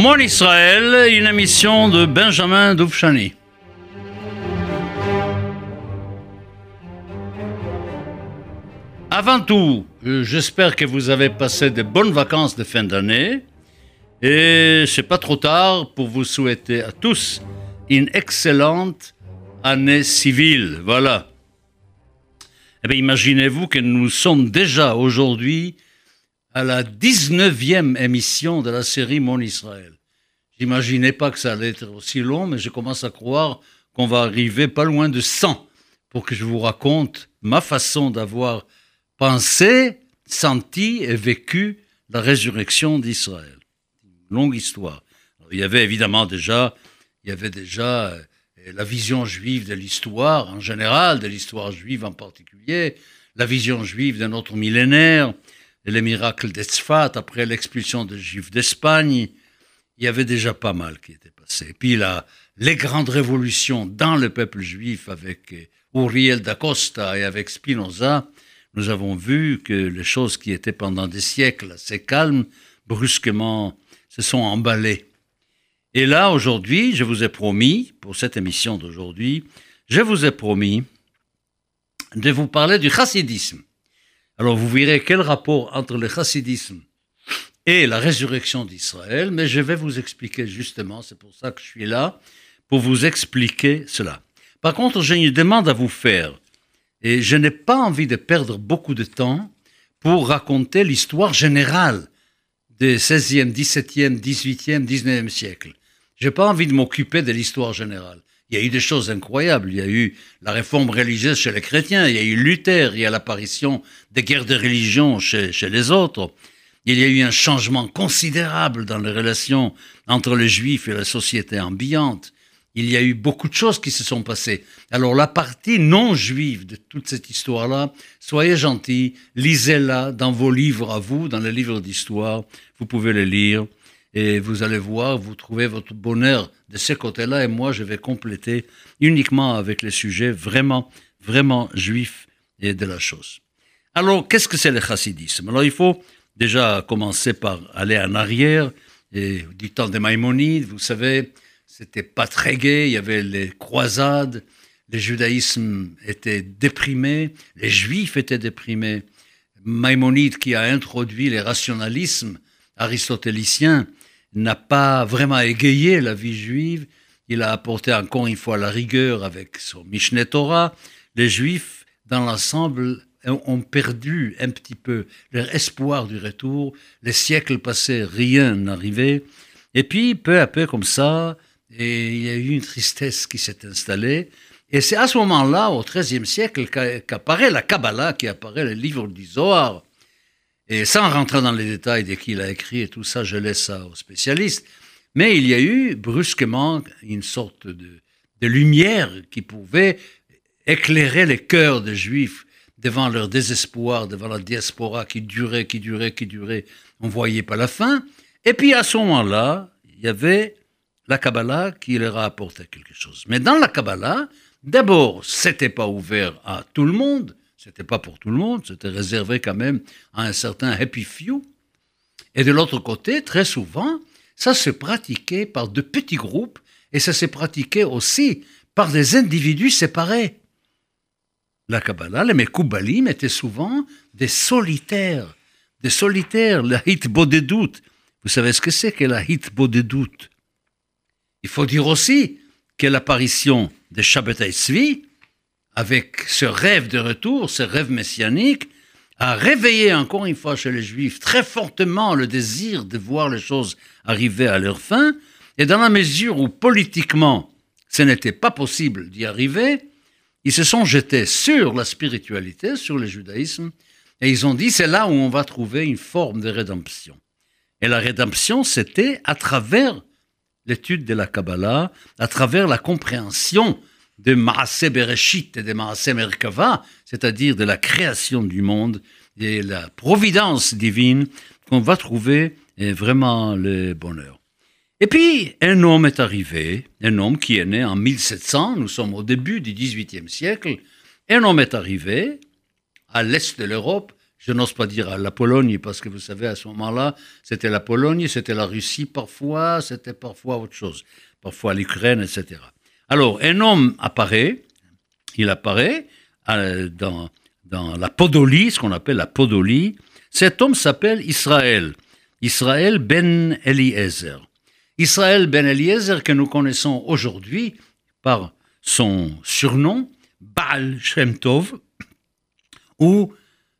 Mon Israël, une émission de Benjamin Doufchani. Avant tout, euh, j'espère que vous avez passé de bonnes vacances de fin d'année. Et c'est pas trop tard pour vous souhaiter à tous une excellente année civile. Voilà. Eh bien, imaginez-vous que nous sommes déjà aujourd'hui à la 19e émission de la série Mon Israël. J'imaginais pas que ça allait être aussi long, mais je commence à croire qu'on va arriver pas loin de 100 pour que je vous raconte ma façon d'avoir pensé, senti et vécu la résurrection d'Israël. Longue histoire. il y avait évidemment déjà, il y avait déjà euh, la vision juive de l'histoire en général, de l'histoire juive en particulier, la vision juive de notre millénaire, les miracles d'Etzfat après l'expulsion des Juifs d'Espagne. Il y avait déjà pas mal qui était passé. Et puis là, les grandes révolutions dans le peuple juif avec Uriel d'Acosta et avec Spinoza, nous avons vu que les choses qui étaient pendant des siècles assez calmes, brusquement se sont emballées. Et là, aujourd'hui, je vous ai promis, pour cette émission d'aujourd'hui, je vous ai promis de vous parler du chassidisme. Alors vous verrez quel rapport entre le chassidisme et la résurrection d'Israël, mais je vais vous expliquer justement, c'est pour ça que je suis là, pour vous expliquer cela. Par contre, j'ai une demande à vous faire, et je n'ai pas envie de perdre beaucoup de temps pour raconter l'histoire générale des 16e, 17e, 18e, 19e siècle. J'ai pas envie de m'occuper de l'histoire générale. Il y a eu des choses incroyables. Il y a eu la réforme religieuse chez les chrétiens. Il y a eu Luther. Il y a l'apparition des guerres de religion chez les autres. Il y a eu un changement considérable dans les relations entre les juifs et la société ambiante. Il y a eu beaucoup de choses qui se sont passées. Alors la partie non juive de toute cette histoire-là, soyez gentils, lisez-la dans vos livres à vous, dans les livres d'histoire. Vous pouvez les lire et vous allez voir, vous trouvez votre bonheur de ce côté-là, et moi, je vais compléter uniquement avec les sujets vraiment, vraiment juifs et de la chose. Alors, qu'est-ce que c'est le chassidisme? Alors, il faut déjà commencer par aller en arrière, et du temps des Maïmonides, vous savez, c'était pas très gai, il y avait les croisades, le judaïsme était déprimé, les juifs étaient déprimés. Maïmonide qui a introduit les rationalismes aristotéliciens n'a pas vraiment égayé la vie juive. Il a apporté encore une fois la rigueur avec son Mishneh Torah. Les Juifs, dans l'ensemble, ont perdu un petit peu leur espoir du retour. Les siècles passés, rien n'arrivait. Et puis, peu à peu, comme ça, il y a eu une tristesse qui s'est installée. Et c'est à ce moment-là, au XIIIe siècle, qu'apparaît la Kabbalah, qui apparaît le livre du Zohar, et sans rentrer dans les détails de qui il a écrit et tout ça, je laisse ça aux spécialistes. Mais il y a eu brusquement une sorte de, lumière qui pouvait éclairer les cœurs des Juifs devant leur désespoir, devant la diaspora qui durait, qui durait, qui durait. On voyait pas la fin. Et puis à ce moment-là, il y avait la Kabbalah qui leur a apporté quelque chose. Mais dans la Kabbalah, d'abord, c'était pas ouvert à tout le monde. C'était pas pour tout le monde, c'était réservé quand même à un certain happy few. Et de l'autre côté, très souvent, ça se pratiquait par de petits groupes et ça se pratiquait aussi par des individus séparés. La Kabbalah, les Mekoubalim étaient souvent des solitaires, des solitaires, la hit doutes. Vous savez ce que c'est que la hit doutes Il faut dire aussi que l'apparition de Shabbatai Tzvi, avec ce rêve de retour, ce rêve messianique, a réveillé encore une fois chez les Juifs très fortement le désir de voir les choses arriver à leur fin, et dans la mesure où politiquement ce n'était pas possible d'y arriver, ils se sont jetés sur la spiritualité, sur le judaïsme, et ils ont dit c'est là où on va trouver une forme de rédemption. Et la rédemption, c'était à travers l'étude de la Kabbalah, à travers la compréhension de Maaseh Bereshit et de Maaseh Merkava, c'est-à-dire de la création du monde et la providence divine qu'on va trouver est vraiment le bonheur. Et puis, un homme est arrivé, un homme qui est né en 1700, nous sommes au début du XVIIIe siècle, un homme est arrivé à l'est de l'Europe, je n'ose pas dire la Pologne, parce que vous savez, à ce moment-là, c'était la Pologne, c'était la Russie parfois, c'était parfois autre chose, parfois l'Ukraine, etc. Alors, un homme apparaît, il apparaît euh, dans, dans la Podolie, ce qu'on appelle la Podolie. Cet homme s'appelle Israël, Israël ben Eliezer. Israël ben Eliezer que nous connaissons aujourd'hui par son surnom, Baal Shem Tov, ou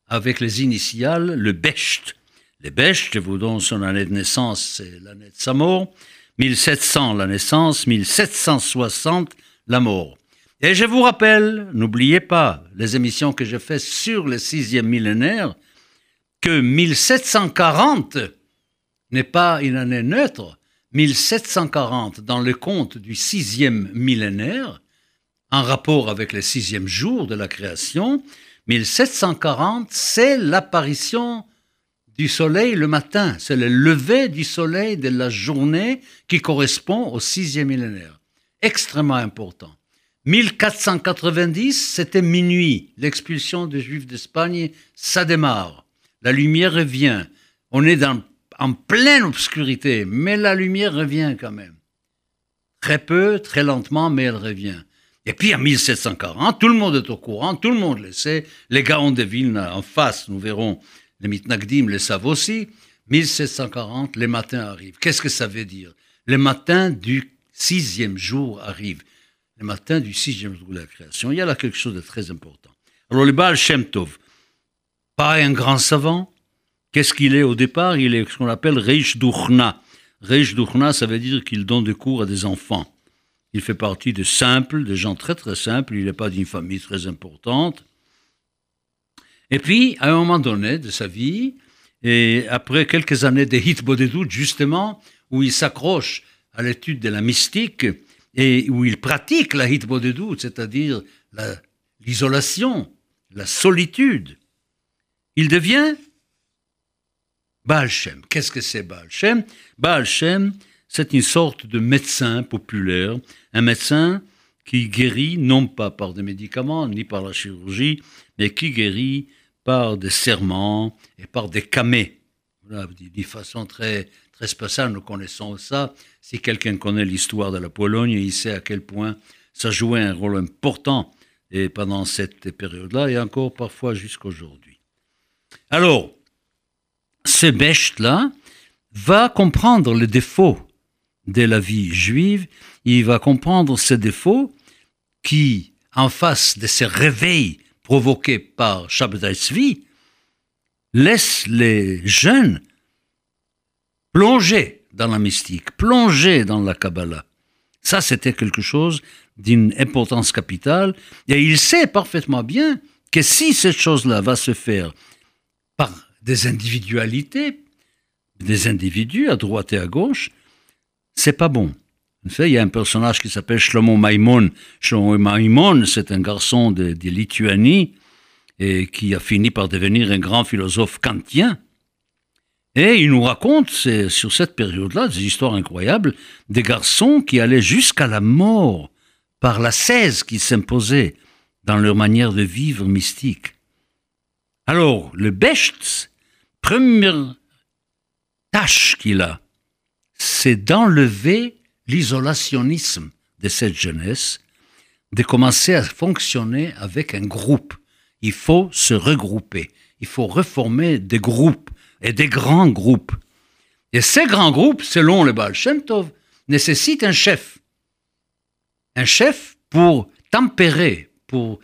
avec les initiales, le Besht. Le Besht, vous donne son année de naissance, c'est l'année de sa mort. 1700 la naissance, 1760 la mort. Et je vous rappelle, n'oubliez pas les émissions que j'ai faites sur le sixième millénaire, que 1740 n'est pas une année neutre. 1740, dans le compte du sixième millénaire, en rapport avec le sixième jour de la création, 1740, c'est l'apparition du soleil le matin, c'est le lever du soleil de la journée qui correspond au sixième millénaire. Extrêmement important. 1490, c'était minuit, l'expulsion des Juifs d'Espagne, ça démarre. La lumière revient. On est dans, en pleine obscurité, mais la lumière revient quand même. Très peu, très lentement, mais elle revient. Et puis en 1740, tout le monde est au courant, tout le monde le sait. Les Gaons de Vilna en face, nous verrons, les Mitnagdim le savent aussi. 1740, les matins arrivent. Qu'est-ce que ça veut dire? Les matins du sixième jour arrivent. Les matins du sixième jour de la création. Il y a là quelque chose de très important. Alors le Baal Shem Tov, pas un grand savant. Qu'est-ce qu'il est au départ? Il est ce qu'on appelle Reish Duchna. Reish Duchna, ça veut dire qu'il donne des cours à des enfants. Il fait partie de simples, de gens très très simples. Il n'est pas d'une famille très importante. Et puis, à un moment donné de sa vie, et après quelques années de hitbodedut, justement, où il s'accroche à l'étude de la mystique et où il pratique la hitbodedut, c'est-à-dire l'isolation, la, solitude, il devient Baal Shem. Qu'est-ce que c'est Baal Shem? Baal c'est une sorte de médecin populaire, un médecin qui guérit non pas par des médicaments ni par la chirurgie, mais qui guérit par des serments et par des camés. Voilà, d'une façon très, très spéciale, nous connaissons ça. Si quelqu'un connaît l'histoire de la Pologne, il sait à quel point ça jouait un rôle important pendant cette période-là et encore parfois jusqu'aujourd'hui. Alors, ce Becht-là va comprendre les défauts de la vie juive, il va comprendre ces défauts qui, en face de ces réveils provoqué par Shabbat Tzvi laisse les jeunes plonger dans la mystique, plonger dans la Kabbalah. Ça, c'était quelque chose d'une importance capitale. Et il sait parfaitement bien que si cette chose-là va se faire par des individualités, des individus à droite et à gauche, c'est pas bon. Il y a un personnage qui s'appelle Shlomo Maimon. Shlomo Maimon, c'est un garçon de, Lituanie et qui a fini par devenir un grand philosophe kantien. Et il nous raconte, sur cette période-là, des histoires incroyables, des garçons qui allaient jusqu'à la mort par la cèse qui s'imposait dans leur manière de vivre mystique. Alors, le Becht, première tâche qu'il a, c'est d'enlever l'isolationnisme de cette jeunesse, de commencer à fonctionner avec un groupe. Il faut se regrouper, il faut reformer des groupes et des grands groupes. Et ces grands groupes, selon le Baal Shem nécessitent un chef. Un chef pour tempérer, pour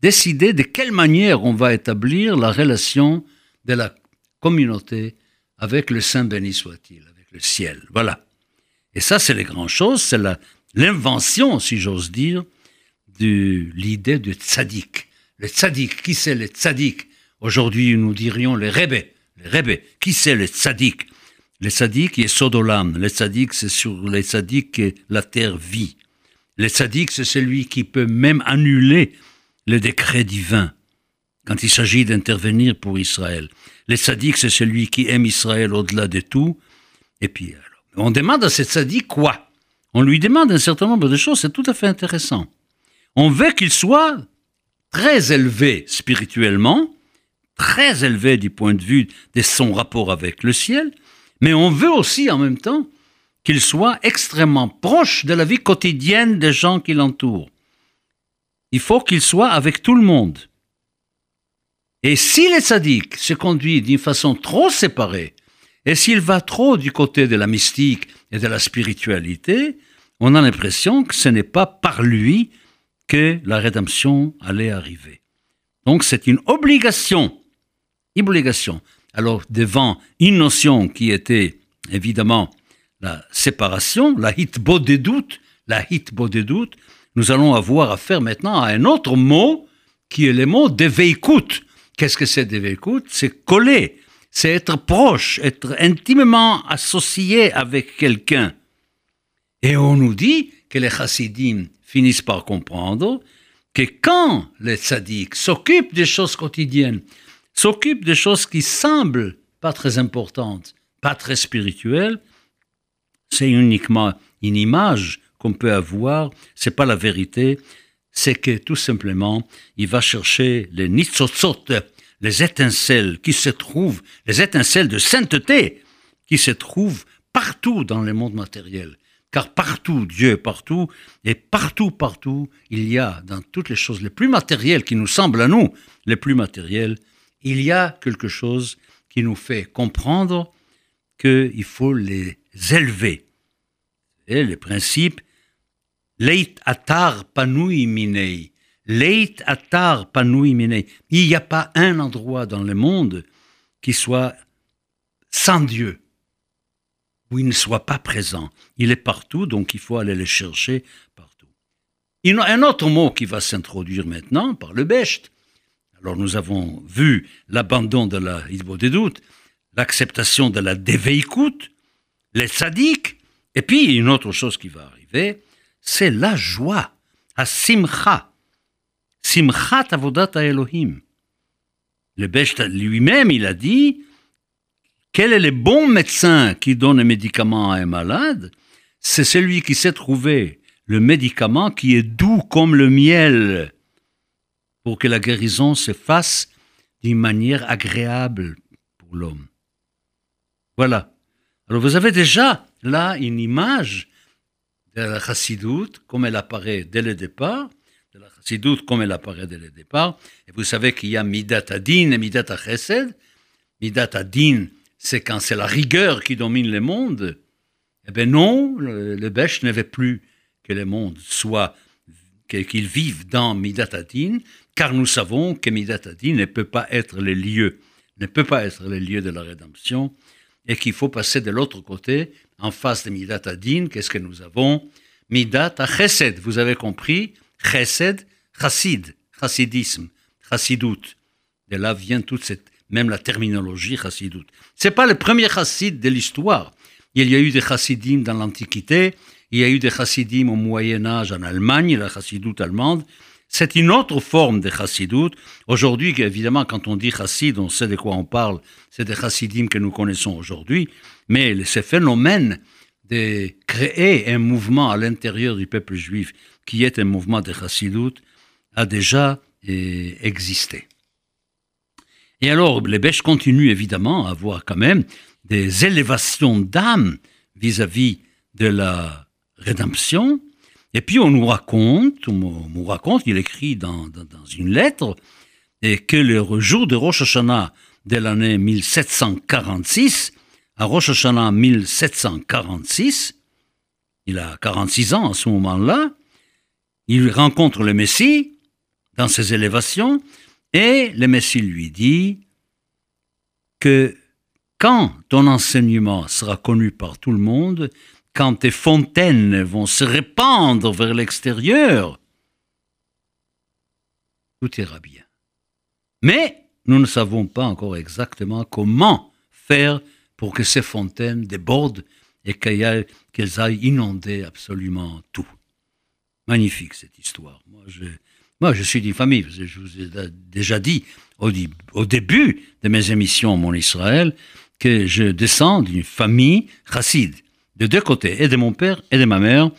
décider de quelle manière on va établir la relation de la communauté avec le Saint béni soit-il, avec le ciel. Voilà. Et ça, c'est les grandes choses, c'est l'invention, si j'ose dire, de l'idée de tzaddik. Le tzaddik, qui c'est le tzaddik Aujourd'hui, nous dirions le rebbe. Le rebbe, qui c'est le tzaddik Le tzaddik est Sodolam. Le tzaddik, c'est sur le tzaddik que la terre vit. Le tzaddik, c'est celui qui peut même annuler le décret divin quand il s'agit d'intervenir pour Israël. Le tzaddik, c'est celui qui aime Israël au-delà de tout. Et puis, on demande à ce tzaddik quoi? On lui demande un certain nombre de choses, c'est tout à fait intéressant. On veut qu'il soit très élevé spirituellement, très élevé du point de vue de son rapport avec le ciel, mais on veut aussi en même temps qu'il soit extrêmement proche de la vie quotidienne des gens qui l'entourent. Il faut qu'il soit avec tout le monde. Et si le sadique se conduit d'une façon trop séparée, et s'il va trop du côté de la mystique et de la spiritualité, on a l'impression que ce n'est pas par lui que la rédemption allait arriver. Donc c'est une obligation. Obligation. Alors devant une notion qui était évidemment la séparation, la hitbo des doutes, la hitbo des doutes, nous allons avoir affaire maintenant à un autre mot qui est le mot d'éveilcoute. Qu'est-ce que c'est d'éveilcoute C'est coller, c'est être proche, être intimement associé avec quelqu'un. Et on nous dit que les chassidim finissent par comprendre que quand les tzaddik s'occupent des choses quotidiennes, s'occupent des choses qui semblent pas très importantes, pas très spirituelles, c'est uniquement une image qu'on peut avoir, c'est pas la vérité, c'est que tout simplement, il va chercher les nitzotzot, les étincelles qui se trouvent, les étincelles de sainteté qui se trouvent partout dans le monde matériel. Car partout, Dieu est partout, et partout, partout, il y a, dans toutes les choses les plus matérielles qui nous semblent à nous, les plus matérielles, il y a quelque chose qui nous fait comprendre qu'il faut les élever. Et les principes, leit atar panui minei, leit atar panui minei. Il n'y a pas un endroit dans le monde qui soit sans Dieu, où il ne soit pas présent. Il est partout, donc il faut aller le chercher partout. Il y a un autre mot qui va s'introduire maintenant par le Becht. Alors nous avons vu l'abandon de la Hidbo des doutes, l'acceptation de la déveikout, les sadiques, et puis une autre chose qui va arriver, c'est la joie, à simcha, simchat avodat Elohim. Le Becht lui-même, il a dit, quel est le bon médecin qui donne un médicament à un malade? C'est celui qui sait trouver le médicament qui est doux comme le miel pour que la guérison se fasse d'une manière agréable pour l'homme. Voilà. Alors vous avez déjà là une image de la chassidoute comme elle apparaît dès le départ, de la chassidoute comme elle apparaît dès le départ. Et vous savez qu'il y a midat adin et midat chesed. Midat adin, c'est quand c'est la rigueur qui domine le monde. Eh bien non, le, le ne veut plus que le monde soit, qu'il vive dans midat adin, car nous savons que midat adin ne peut pas être le lieu, ne peut pas être le lieu de la rédemption et qu'il faut passer de l'autre côté, en face de Midat Adin, qu'est-ce que nous avons? Midat Chesed, vous avez compris? Chesed, Chassid, Chassidisme, Chassidout. De là vient toute cette, même la terminologie Chassidout. C'est pas le premier Chassid de l'histoire. Il y a eu des Chassidim dans l'Antiquité, il y a eu des Chassidim au Moyen-Âge en Allemagne, la Chassidoute allemande, c'est une autre forme de chassidut. Aujourd'hui, évidemment, quand on dit chassid, on sait de quoi on parle. C'est des chassidim que nous connaissons aujourd'hui. Mais ce phénomène de créer un mouvement à l'intérieur du peuple juif qui est un mouvement de chassidut a déjà eh, existé. Et alors, les Bêches continuent évidemment à avoir quand même des élévations d'âme vis-à-vis de la rédemption, et puis on nous raconte, on nous raconte, il écrit dans, une lettre, et que le jour de Rosh Hashanah de l'année 1746, à Rosh Hashanah 1746, il a 46 ans à ce moment-là, il rencontre le Messie dans ses élévations, et le Messie lui dit que quand ton enseignement sera connu par tout le monde, quand tes fontaines vont se répandre vers l'extérieur, tout ira bien. Mais nous ne savons pas encore exactement comment faire pour que ces fontaines débordent et qu'elles aillent inonder absolument tout. Magnifique cette histoire. Moi, je, suis d'une famille, je vous ai déjà dit au, au début de mes émissions Mon Israël que je descends d'une famille chassid de deux côtés, et de mon père et de ma mère.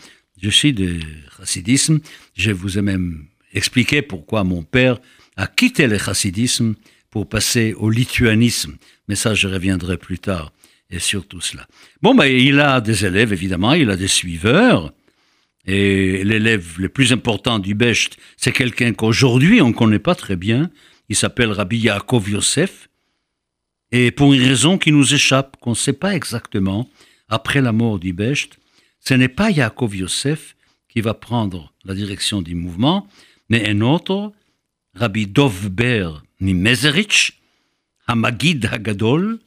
Je suis de chassidisme. Je vous ai même expliqué pourquoi mon père a quitté le chassidisme pour passer au lituanisme. Mais ça, je reviendrai plus tard et sur tout cela. Bon, ben, il a des élèves, évidemment, il a des suiveurs. Et l'élève le plus important du Becht, c'est quelqu'un qu'aujourd'hui on ne connaît pas très bien. Il s'appelle Rabbi Yaakov Yosef. Et pour une raison qui nous échappe, qu'on ne sait pas exactement, après la mort du Becht, ce n'est pas Yaakov Yosef qui va prendre la direction du mouvement, mais un autre, Rabbi Dov Ber Nimezerich, Hamagid Hagadol,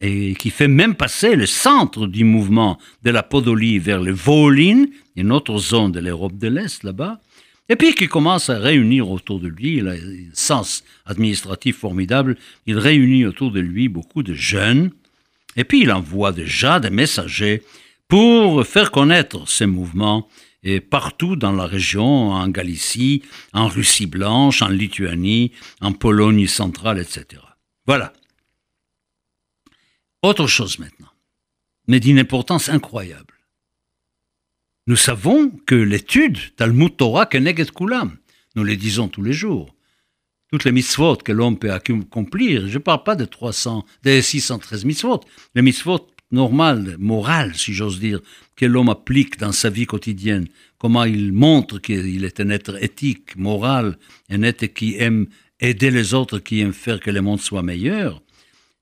et qui fait même passer le centre du mouvement de la Podolie vers le Volin, une autre zone de l'Europe de l'Est là-bas, et puis qui commence à réunir autour de lui, il a un sens administratif formidable, il réunit autour de lui beaucoup de jeunes, et puis il envoie déjà des messagers pour faire connaître ces mouvements et partout dans la région, en Galicie, en Russie blanche, en Lituanie, en Pologne centrale, etc. Voilà. Autre chose maintenant, mais d'une importance incroyable. Nous savons que l'étude Talmud Torah Keneged Kulam, nous le disons tous les jours, toutes les mitzvot que l'homme peut accomplir, je ne parle pas de 300, des 613 mitzvot, les mitzvot normales, morales, si j'ose dire, que l'homme applique dans sa vie quotidienne, comment il montre qu'il est un être éthique, moral, un être qui aime aider les autres, qui aime faire que le monde soit meilleur,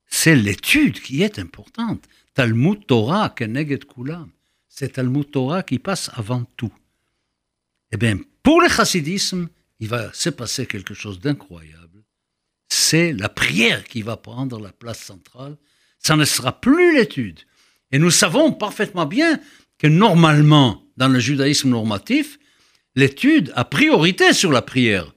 c'est l'étude qui est importante. Talmud Torah, Keneged Kulam. C'est Talmud Torah qui passe avant tout. Eh bien, pour le chassidisme, il va se passer quelque chose d'incroyable. C'est la prière qui va prendre la place centrale. Ça ne sera plus l'étude. Et nous savons parfaitement bien que normalement, dans le judaïsme normatif, l'étude a priorité sur la prière.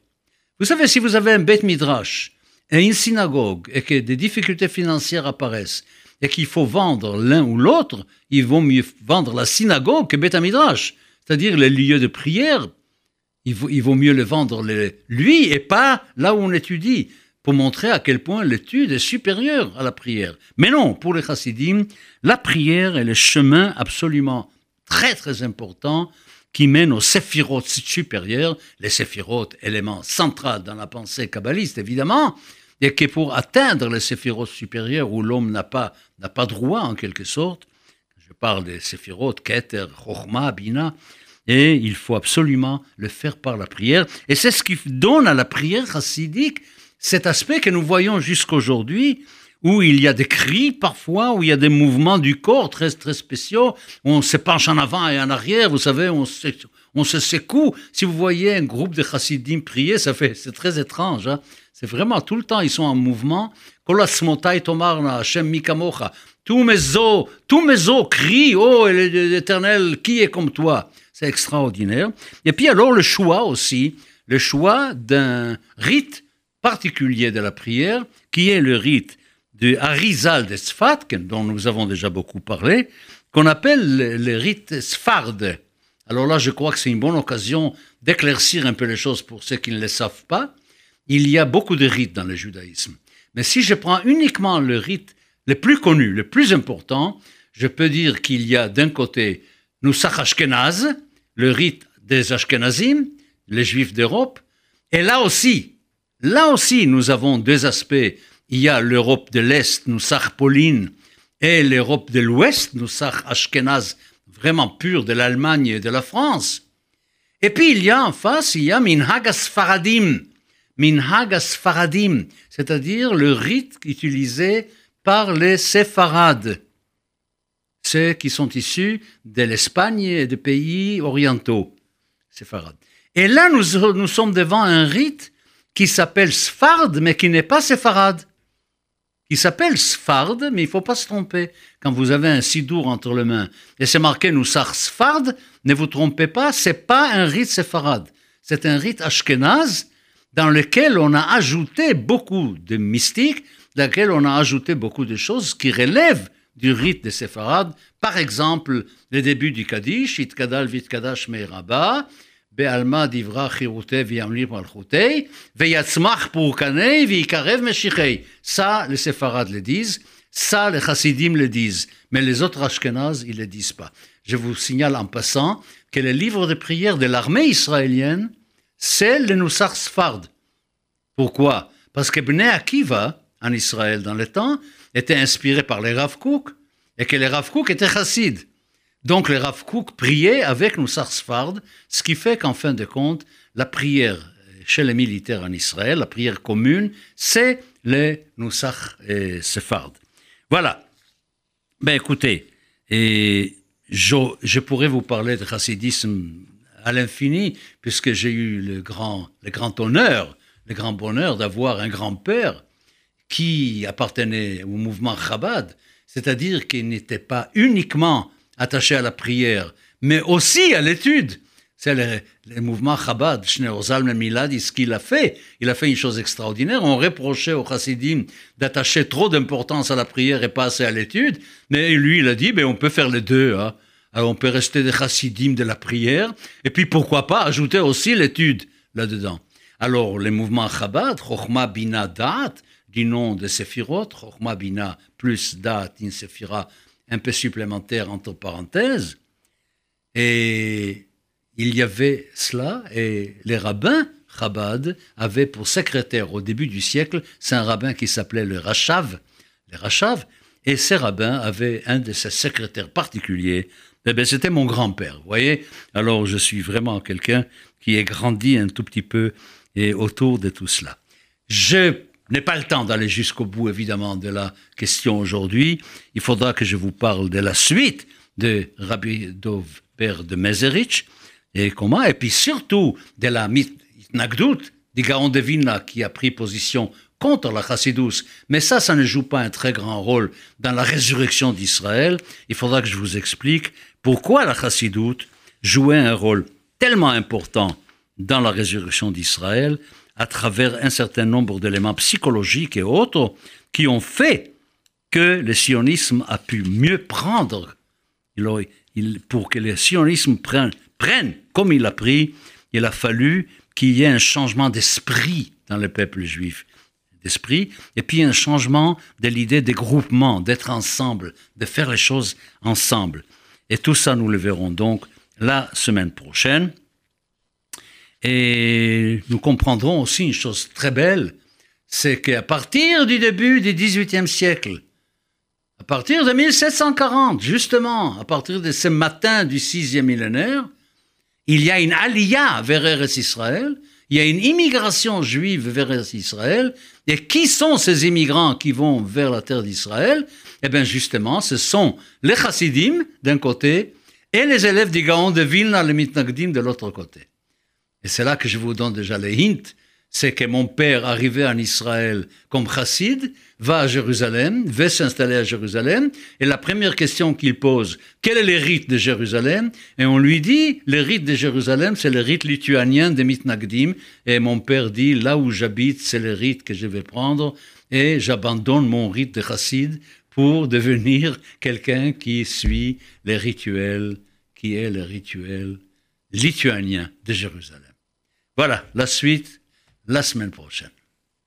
Vous savez, si vous avez un bête midrash, et une synagogue et que des difficultés financières apparaissent et qu'il faut vendre l'un ou l'autre, ils vont mieux vendre la synagogue que Beth Midrash, c'est-à-dire les lieux de prière. Il vaut, mieux le vendre lui et pas là où on étudie, pour montrer à quel point l'étude est supérieure à la prière. Mais non, pour les chassidim, la prière est le chemin absolument très très important qui mène aux séphirotes supérieurs, les séphirotes, élément central dans la pensée kabbaliste évidemment, et que pour atteindre les séphirotes supérieurs où l'homme n'a pas, pas droit en quelque sorte, je parle des séphirotes, Keter, Chochma, Bina, et il faut absolument le faire par la prière. Et c'est ce qui donne à la prière chassidique cet aspect que nous voyons jusqu'aujourd'hui, où il y a des cris parfois, où il y a des mouvements du corps très, très spéciaux, on se penche en avant et en arrière, vous savez, on se, on se secoue. Si vous voyez un groupe de chassidim prier, ça fait, c'est très étrange. Hein c'est vraiment tout le temps, ils sont en mouvement. Tous mes os, crient, oh l'éternel, qui est comme toi? C'est extraordinaire. Et puis alors le choix aussi, le choix d'un rite particulier de la prière, qui est le rite de Harizal de Sfat, dont nous avons déjà beaucoup parlé, qu'on appelle le, rite Sfard. Alors là, je crois que c'est une bonne occasion d'éclaircir un peu les choses pour ceux qui ne le savent pas il y a beaucoup de rites dans le judaïsme. Mais si je prends uniquement le rite le plus connu, le plus important, je peux dire qu'il y a d'un côté Nusach Ashkenaz, le rite des Ashkenazim, les Juifs d'Europe, et là aussi, là aussi, nous avons deux aspects. Il y a l'Europe de l'Est, Nusach Pauline, et l'Europe de l'Ouest, Nusach Ashkenaz, vraiment pur de l'Allemagne et de la France. Et puis il y a en face, il y a Minhagas Faradim, Minhag Faradim, c'est-à-dire le rite utilisé par les séfarades, ceux qui sont issus de l'Espagne et des pays orientaux, séfarades. Et là, nous, sommes devant un rite qui s'appelle Sfard, mais qui n'est pas séfarade. Il s'appelle Sfard, mais il ne faut pas se tromper. Quand vous avez un sidour entre les mains et c'est marqué Noussar Sfard, ne vous trompez pas, c'est pas un rite séfarade. C'est un rite ashkénaze dans lequel on a ajouté beaucoup de mystiques, dans lequel on a ajouté beaucoup de choses qui relèvent du rite des séfarades. Par exemple, le début du Kaddish, Itkadal Vitkadash Meiraba, Be'alma divra chirute v'yamlir malchutei, ve'yatzmach pourkanei v'yikarev meshichei. Ça, les séfarades le disent. Ça, les chassidim le disent. Mais les autres ashkenazes, ils ne le disent pas. Je vous signale en passant que les livres de prière de l'armée israélienne c'est le Nusar Sfard. Pourquoi? Parce que Bnei Akiva, en Israël dans le temps, était inspiré par les Rav Kook, et que les Rav Kook étaient chassides. Donc les Rav Kook priaient avec nous Sfard, ce qui fait qu'en fin de compte, la prière chez les militaires en Israël, la prière commune, c'est les Nusach et. Voilà. Ben écoutez, et je, je, pourrais vous parler de chassidisme à l'infini, puisque j'ai eu le grand, le grand honneur, le grand bonheur d'avoir un grand-père qui appartenait au mouvement Chabad, c'est-à-dire qu'il n'était pas uniquement attaché à la prière, mais aussi à l'étude. C'est le, mouvement Chabad, Shneorzal Milad, ce qu'il a fait. Il a fait une chose extraordinaire. On reprochait aux chassidim d'attacher trop d'importance à la prière et pas assez à l'étude. Mais lui, il a dit, ben, on peut faire les deux. Hein. On peut rester des chassidim de la prière. Et puis, pourquoi pas ajouter aussi l'étude là-dedans. Alors, les mouvements Chabad, Chochma Bina du nom de Sephirot, Chochma Bina plus Dat, in Sephira, un peu supplémentaire entre parenthèses. Et il y avait cela, et les rabbins Chabad avaient pour secrétaire au début du siècle, c'est un rabbin qui s'appelait le Rachav, le Rachav, et ces rabbins avaient un de ses secrétaires particuliers. Eh bien, c'était mon grand-père, vous voyez. Alors, je suis vraiment quelqu'un qui est grandi un tout petit peu et autour de tout cela. Je n'ai pas le temps d'aller jusqu'au bout, évidemment, de la question aujourd'hui. Il faudra que je vous parle de la suite de Rabbi Dov Père de Meserich, et comment? Et puis surtout de la Nagdout, du Gaon de Vilna qui a pris position contre la chassidus. Mais ça, ça ne joue pas un très grand rôle dans la résurrection d'Israël. Il faudra que je vous explique pourquoi la chassidoute jouait un rôle tellement important dans la résurrection d'Israël à travers un certain nombre d'éléments psychologiques et autres qui ont fait que le sionisme a pu mieux prendre, pour que le sionisme prenne, comme il a pris, il a fallu qu'il y ait un changement d'esprit dans le peuple juif. D'esprit, et puis un changement de l'idée des groupements, d'être ensemble, de faire les choses ensemble. Et tout ça, nous le verrons donc la semaine prochaine. Et nous comprendrons aussi une chose très belle, c'est qu'à partir du début du XVIIIe siècle, à partir de 1740, justement, à partir de ce matin du sixième millénaire, il y a une aliyah vers Eretz Israël, il y a une immigration juive vers Israël, et qui sont ces immigrants qui vont vers la terre d'Israël? Eh bien justement, ce sont les chassidim d'un côté et les élèves du Gaon de Vilna, le Mitnagdim de l'autre côté. Et c'est là que je vous donne déjà les hints. C'est que mon père, arrivé en Israël comme chassid, va à Jérusalem, va s'installer à Jérusalem, et la première question qu'il pose, quel est le rite de Jérusalem? Et on lui dit, le rite de Jérusalem, c'est le rite lituanien de Mitnagdim, et mon père dit, là où j'habite, c'est le rite que je vais prendre, et j'abandonne mon rite de chassid pour devenir quelqu'un qui suit les rituels, qui est le rituel lituanien de Jérusalem. Voilà, la suite la semaine prochaine.